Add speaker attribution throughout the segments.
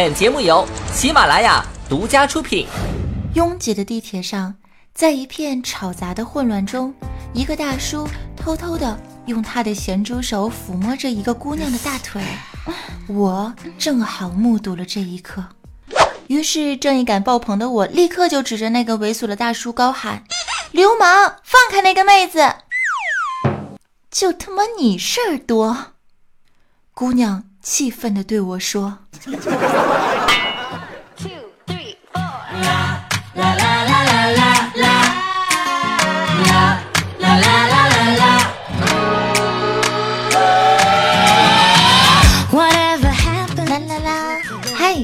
Speaker 1: 本节目由喜马拉雅独家出品。
Speaker 2: 拥挤的地铁上，在一片吵杂的混乱中，一个大叔偷偷的用他的咸猪手抚摸着一个姑娘的大腿。我正好目睹了这一刻，于是正义感爆棚的我立刻就指着那个猥琐的大叔高喊：“流氓，放开那个妹子！”就他妈你事儿多！姑娘气愤的对我说。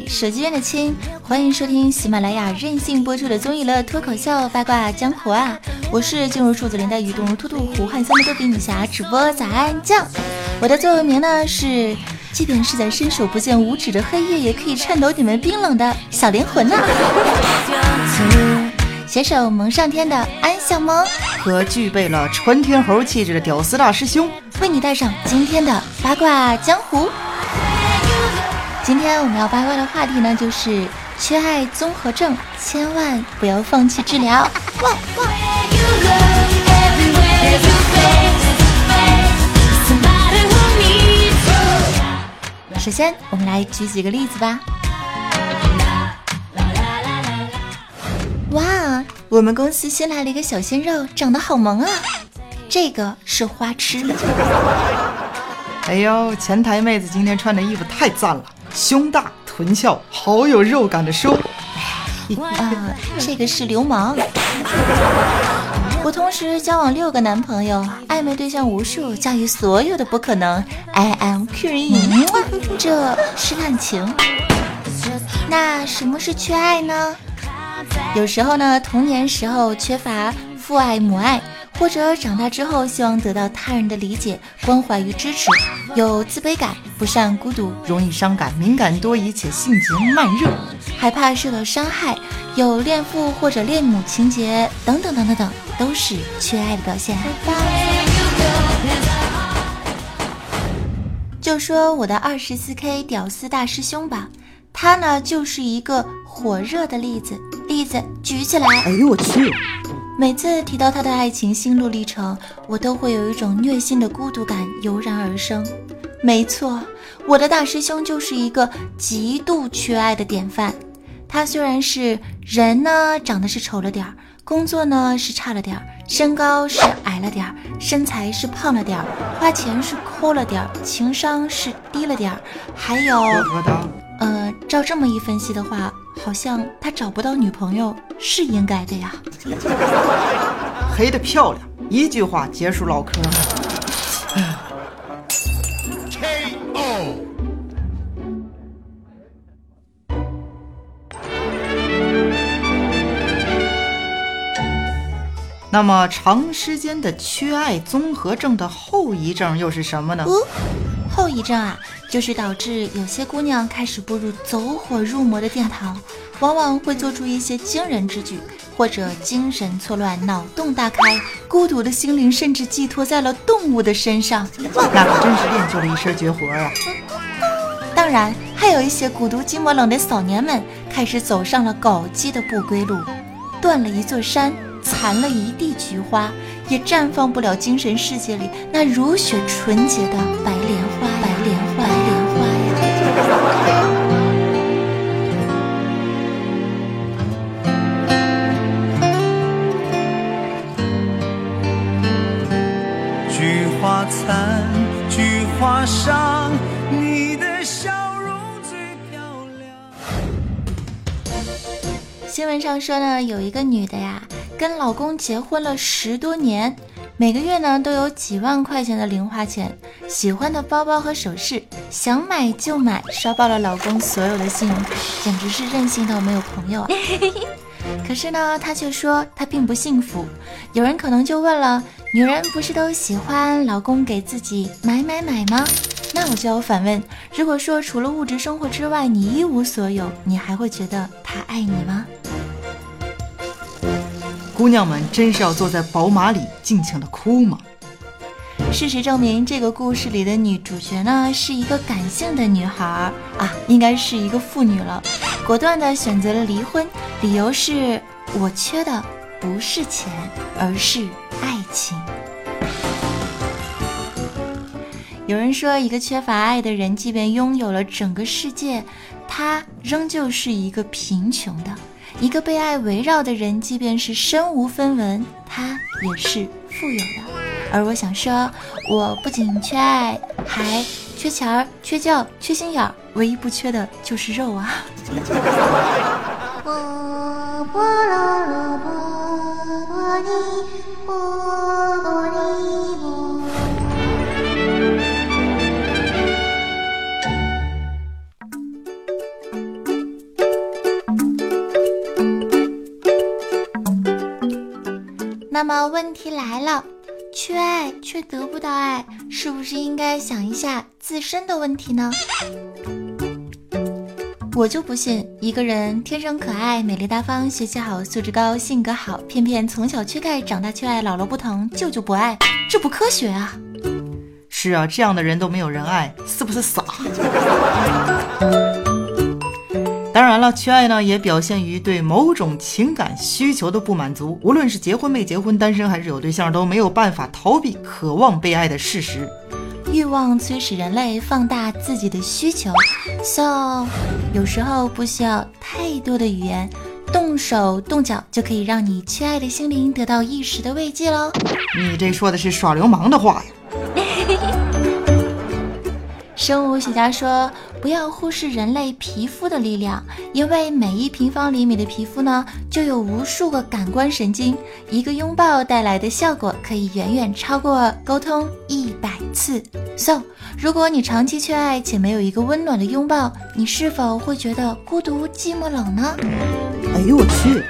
Speaker 2: 手机边的亲，欢迎收听喜马拉雅任性播出的综艺乐脱口秀八卦江湖啊！我是进入数字年代、语动如兔兔、胡汉三的逗比女侠主播早安酱。我的座右铭呢是：即便是在伸手不见五指的黑夜，也可以颤抖你们冰冷的小灵魂呐。携手萌上天的安小萌
Speaker 3: 和具备了穿天猴气质的屌丝大师兄，
Speaker 2: 为你带上今天的八卦江湖。今天我们要八卦的话题呢，就是缺爱综合症，千万不要放弃治疗。哇哇！首先，我们来举几个例子吧。哇，我们公司新来了一个小鲜肉，长得好萌啊！这个是花痴。
Speaker 3: 哎呦，前台妹子今天穿的衣服太赞了。胸大臀翘，好有肉感的说。
Speaker 2: 啊，这个是流氓。我同时交往六个男朋友，暧昧对象无数，驾驭所有的不可能。I am queen，这是滥情。那什么是缺爱呢？有时候呢，童年时候缺乏父爱母爱。或者长大之后，希望得到他人的理解、关怀与支持，有自卑感，不善孤独，
Speaker 3: 容易伤感，敏感多疑且性情慢热，
Speaker 2: 害怕受到伤害，有恋父或者恋母情节等等等等等，都是缺爱的表现。就说我的二十四 K 屌丝大师兄吧，他呢就是一个火热的例子，例子举起来。
Speaker 3: 哎呦我去！
Speaker 2: 每次提到他的爱情心路历程，我都会有一种虐心的孤独感油然而生。没错，我的大师兄就是一个极度缺爱的典范。他虽然是人呢，长得是丑了点儿，工作呢是差了点儿，身高是矮了点儿，身材是胖了点儿，花钱是抠了点儿，情商是低了点儿，还有，呃，照这么一分析的话。好像他找不到女朋友是应该的呀。
Speaker 3: 黑的漂亮，一句话结束唠嗑。那么长时间的缺爱综合症的后遗症又是什么呢？
Speaker 2: 后遗症啊。就是导致有些姑娘开始步入走火入魔的殿堂，往往会做出一些惊人之举，或者精神错乱、脑洞大开，孤独的心灵甚至寄托在了动物的身上，
Speaker 3: 那可真是练就了一身绝活啊！
Speaker 2: 当然，还有一些孤独寂寞冷的少年们，开始走上了搞基的不归路，断了一座山，残了一地菊花，也绽放不了精神世界里那如雪纯洁的白莲花。白莲花。
Speaker 4: 白莲花呀菊花残，菊花伤，你的笑容最漂亮。
Speaker 2: 新闻上说呢，有一个女的呀，跟老公结婚了十多年，每个月呢都有几万块钱的零花钱，喜欢的包包和首饰想买就买，刷爆了老公所有的信用卡，简直是任性到没有朋友啊！可是呢，她却说她并不幸福。有人可能就问了：女人不是都喜欢老公给自己买买买吗？那我就要反问：如果说除了物质生活之外你一无所有，你还会觉得他爱你吗？
Speaker 3: 姑娘们真是要坐在宝马里尽情的哭吗？
Speaker 2: 事实证明，这个故事里的女主角呢是一个感性的女孩啊，应该是一个妇女了，果断的选择了离婚，理由是我缺的不是钱，而是爱情。有人说，一个缺乏爱的人，即便拥有了整个世界，他仍旧是一个贫穷的；一个被爱围绕的人，即便是身无分文，他也是富有的。而我想说，我不仅缺爱，还缺钱儿、缺觉、缺心眼儿，唯一不缺的就是肉啊！
Speaker 5: 波罗罗波罗蜜
Speaker 2: 那么问题来了，缺爱却得不到爱，是不是应该想一下自身的问题呢？我就不信一个人天生可爱、美丽大方、学习好、素质高、性格好，偏偏从小缺钙，长大缺爱，姥姥不疼，舅舅不爱，这不科学啊！
Speaker 3: 是啊，这样的人都没有人爱，是不是傻？当然了，缺爱呢也表现于对某种情感需求的不满足，无论是结婚没结婚、单身还是有对象，都没有办法逃避渴望被爱的事实。
Speaker 2: 欲望催使人类放大自己的需求，so 有时候不需要太多的语言，动手动脚就可以让你缺爱的心灵得到一时的慰藉喽。
Speaker 3: 你这说的是耍流氓的话呀！
Speaker 2: 生物学家说，不要忽视人类皮肤的力量，因为每一平方厘米的皮肤呢，就有无数个感官神经，一个拥抱带来的效果可以远远超过沟通一百次。So，如果你长期缺爱且没有一个温暖的拥抱，你是否会觉得孤独、寂寞、冷呢？
Speaker 3: 哎呦我去！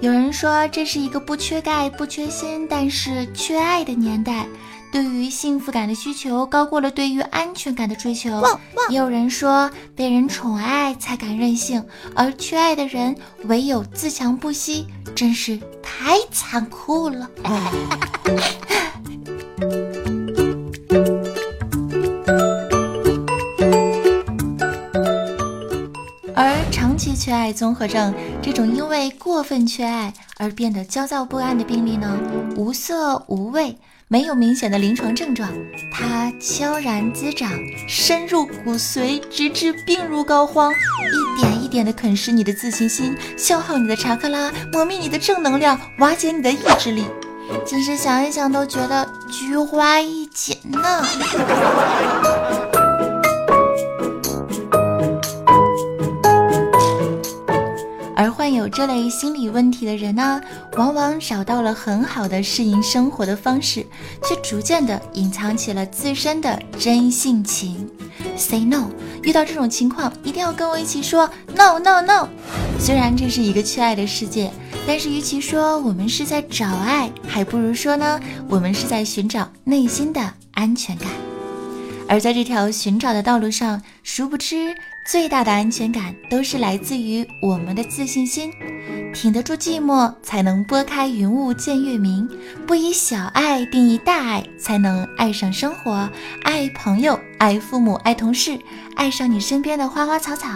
Speaker 2: 有人说这是一个不缺钙、不缺锌，但是缺爱的年代。对于幸福感的需求高过了对于安全感的追求。也有人说，被人宠爱才敢任性，而缺爱的人唯有自强不息，真是太残酷了。而长期缺爱综合症这种因为过分缺爱而变得焦躁不安的病例呢，无色无味。没有明显的临床症状，它悄然滋长，深入骨髓，直至病入膏肓，一点一点的啃食你的自信心，消耗你的查克拉，磨灭你的正能量，瓦解你的意志力。其实想一想都觉得菊花一紧呢。这类心理问题的人呢，往往找到了很好的适应生活的方式，却逐渐的隐藏起了自身的真性情。Say no，遇到这种情况，一定要跟我一起说 no no no。虽然这是一个缺爱的世界，但是与其说我们是在找爱，还不如说呢，我们是在寻找内心的安全感。而在这条寻找的道路上，殊不知最大的安全感都是来自于我们的自信心。挺得住寂寞，才能拨开云雾见月明；不以小爱定义大爱，才能爱上生活，爱朋友，爱父母，爱同事，爱上你身边的花花草草，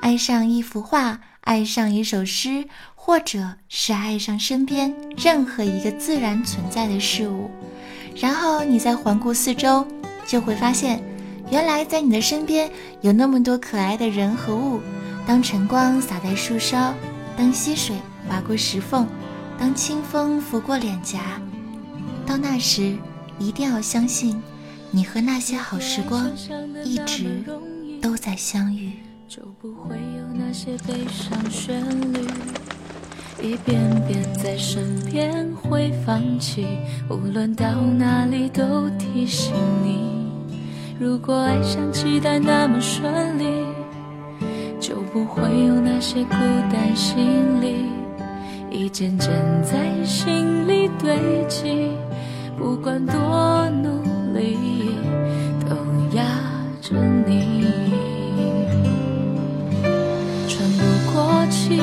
Speaker 2: 爱上一幅画，爱上一首诗，或者是爱上身边任何一个自然存在的事物。然后你再环顾四周。就会发现，原来在你的身边有那么多可爱的人和物。当晨光洒在树梢，当溪水划过石缝，当清风拂过脸颊，到那时，一定要相信，你和那些好时光一直都在相遇。
Speaker 6: 就不会有那些悲伤旋律。一遍遍在身边会放弃，无论到哪里都提醒你。如果爱像期待那么顺利，就不会有那些孤单心理，一件件在心里堆积。不管多努力，都压着你。喘不过气，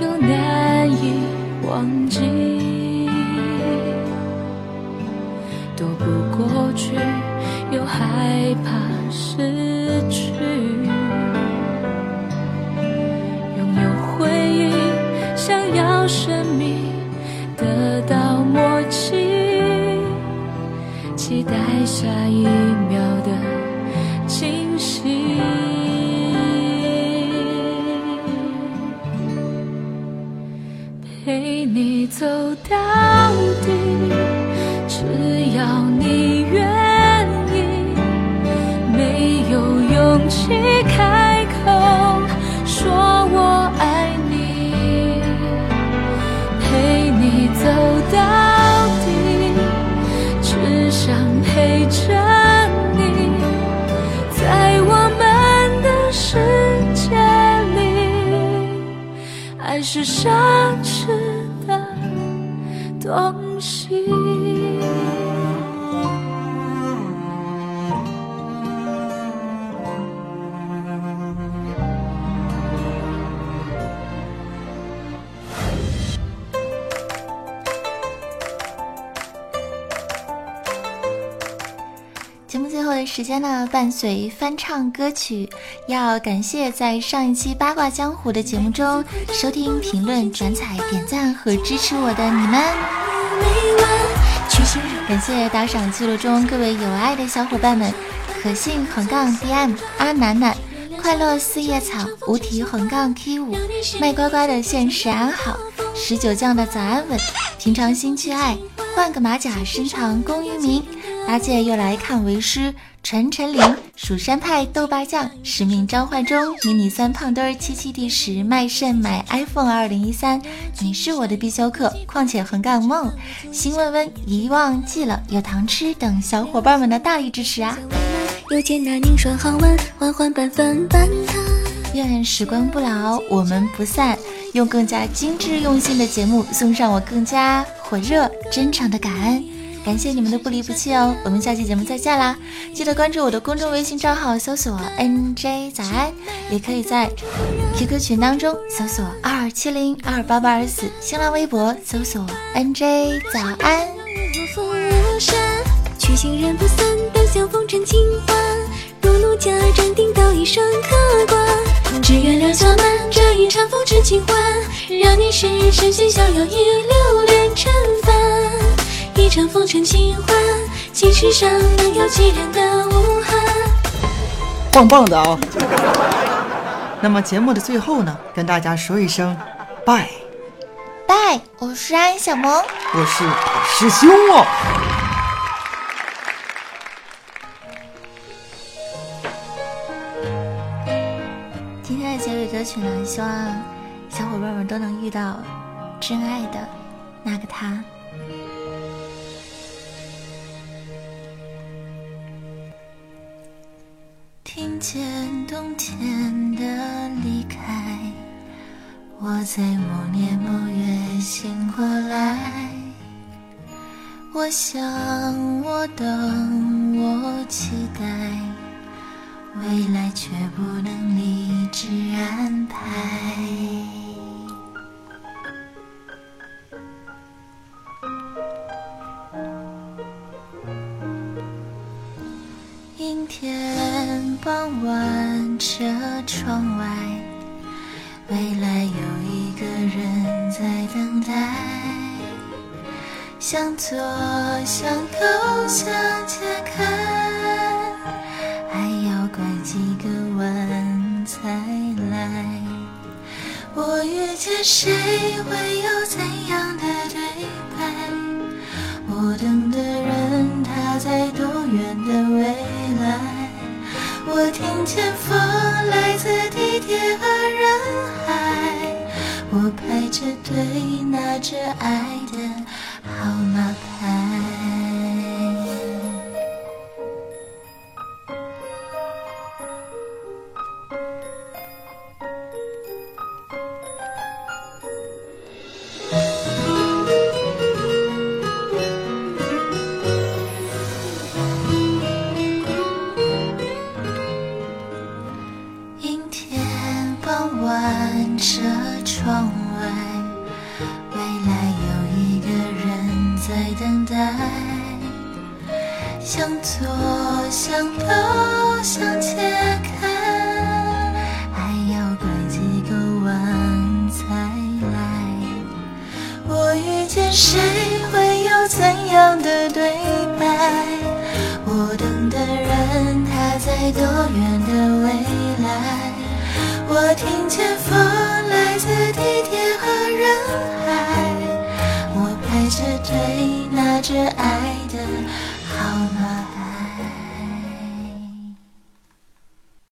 Speaker 6: 又难以忘记，躲不过去，害怕。去
Speaker 2: 看。时间呢，伴随翻唱歌曲，要感谢在上一期八卦江湖的节目中收听、评论、转采、点赞和支持我的你们。感谢打赏记录中各位有爱的小伙伴们：可信横杠 DM 阿楠楠、快乐四叶草、无题横杠 K 五、卖乖乖的现实安好、十九酱的早安吻、平常心去爱、换个马甲深藏功与名。八戒又来看为师，陈晨林、蜀山派豆瓣酱、使命召唤中、迷你三胖墩儿、七七第十、卖肾买 iPhone 二零一三，你是我的必修课，况且横杠梦、新问问、遗忘记了有糖吃等小伙伴们的大力支持啊！
Speaker 5: 又见那凝霜好吻，缓缓半分半烫。
Speaker 2: 愿时光不老，我们不散。用更加精致用心的节目，送上我更加火热真诚的感恩。感谢你们的不离不弃哦！我们下期节目再见啦！记得关注我的公众微信账号，搜索 NJ 早安，也可以在 QQ 群当中搜索二七零二八八二四，新浪微博搜索 NJ 早安。
Speaker 5: 如风如山，去行人不散，等相逢真情话。如奴家斩钉道一声客官，只愿两小满这一场风尘情欢，让你是神仙逍遥，一流连尘凡。一场风尘情欢，尽世上能有几人的无憾？
Speaker 3: 棒棒的啊！那么节目的最后呢，跟大家说一声拜，
Speaker 2: 拜，我是安小萌。
Speaker 3: 我是大师兄哦。
Speaker 2: 今天的结尾歌曲呢，希望小伙伴们都能遇到真爱的那个他。在某年某月醒过来。我想，我等，我期待，未来却不能理智安排。阴天傍晚，车窗外，未来有一个人在等待。向左，向右，向前看，还要拐几个弯才来。我遇见谁，会有怎样的对白？我等的人，他在多远的未来？我听见风来自着对，拿着爱的号码。